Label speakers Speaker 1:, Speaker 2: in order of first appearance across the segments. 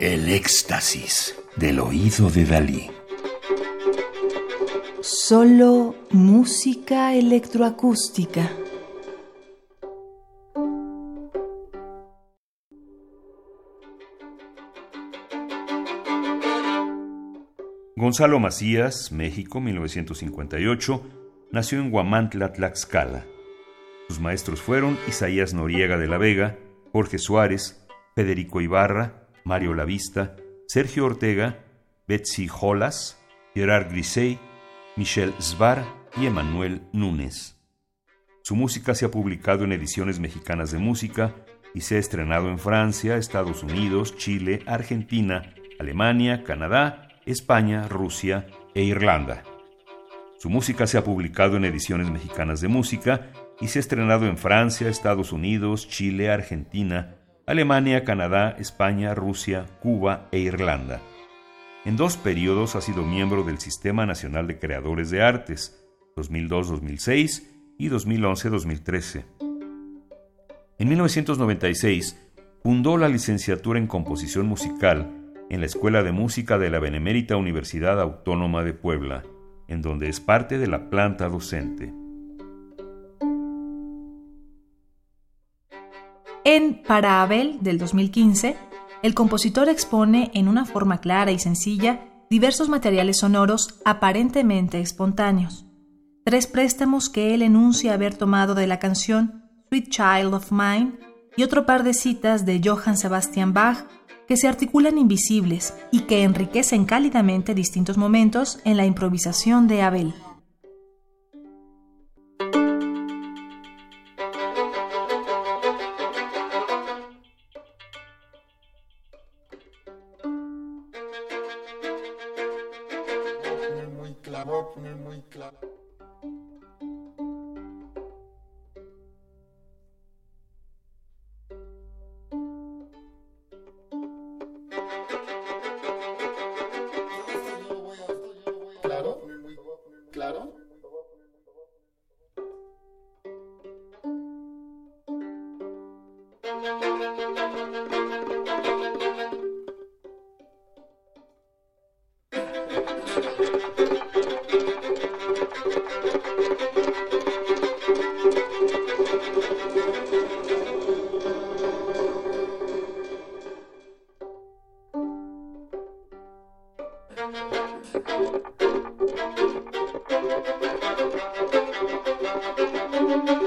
Speaker 1: El éxtasis del oído de Dalí.
Speaker 2: Solo música electroacústica.
Speaker 3: Gonzalo Macías, México, 1958, nació en Huamantla, Tlaxcala. Sus maestros fueron Isaías Noriega de la Vega, Jorge Suárez, Federico Ibarra, Mario Lavista, Sergio Ortega, Betsy Jolas, Gerard Grisey, Michel Svar y Emanuel Núñez. Su música se ha publicado en ediciones mexicanas de música y se ha estrenado en Francia, Estados Unidos, Chile, Argentina, Alemania, Canadá, España, Rusia e Irlanda. Su música se ha publicado en ediciones mexicanas de música y se ha estrenado en Francia, Estados Unidos, Chile, Argentina, Alemania, Canadá, España, Rusia, Cuba e Irlanda. En dos periodos ha sido miembro del Sistema Nacional de Creadores de Artes, 2002-2006 y 2011-2013. En 1996 fundó la licenciatura en composición musical en la Escuela de Música de la Benemérita Universidad Autónoma de Puebla, en donde es parte de la planta docente.
Speaker 2: En Para Abel del 2015, el compositor expone en una forma clara y sencilla diversos materiales sonoros aparentemente espontáneos. Tres préstamos que él enuncia haber tomado de la canción Sweet Child of Mine y otro par de citas de Johann Sebastian Bach que se articulan invisibles y que enriquecen cálidamente distintos momentos en la improvisación de Abel. voy a poner muy claro. Claro, claro. claro.
Speaker 3: thank you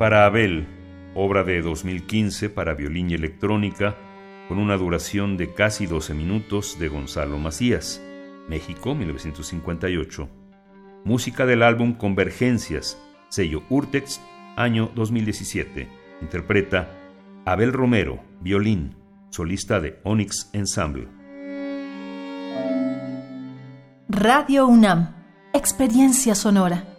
Speaker 3: Para Abel, obra de 2015 para violín y electrónica, con una duración de casi 12 minutos de Gonzalo Macías, México 1958. Música del álbum Convergencias, sello Urtex, año 2017. Interpreta Abel Romero, violín, solista de Onyx Ensemble.
Speaker 2: Radio UNAM Experiencia sonora.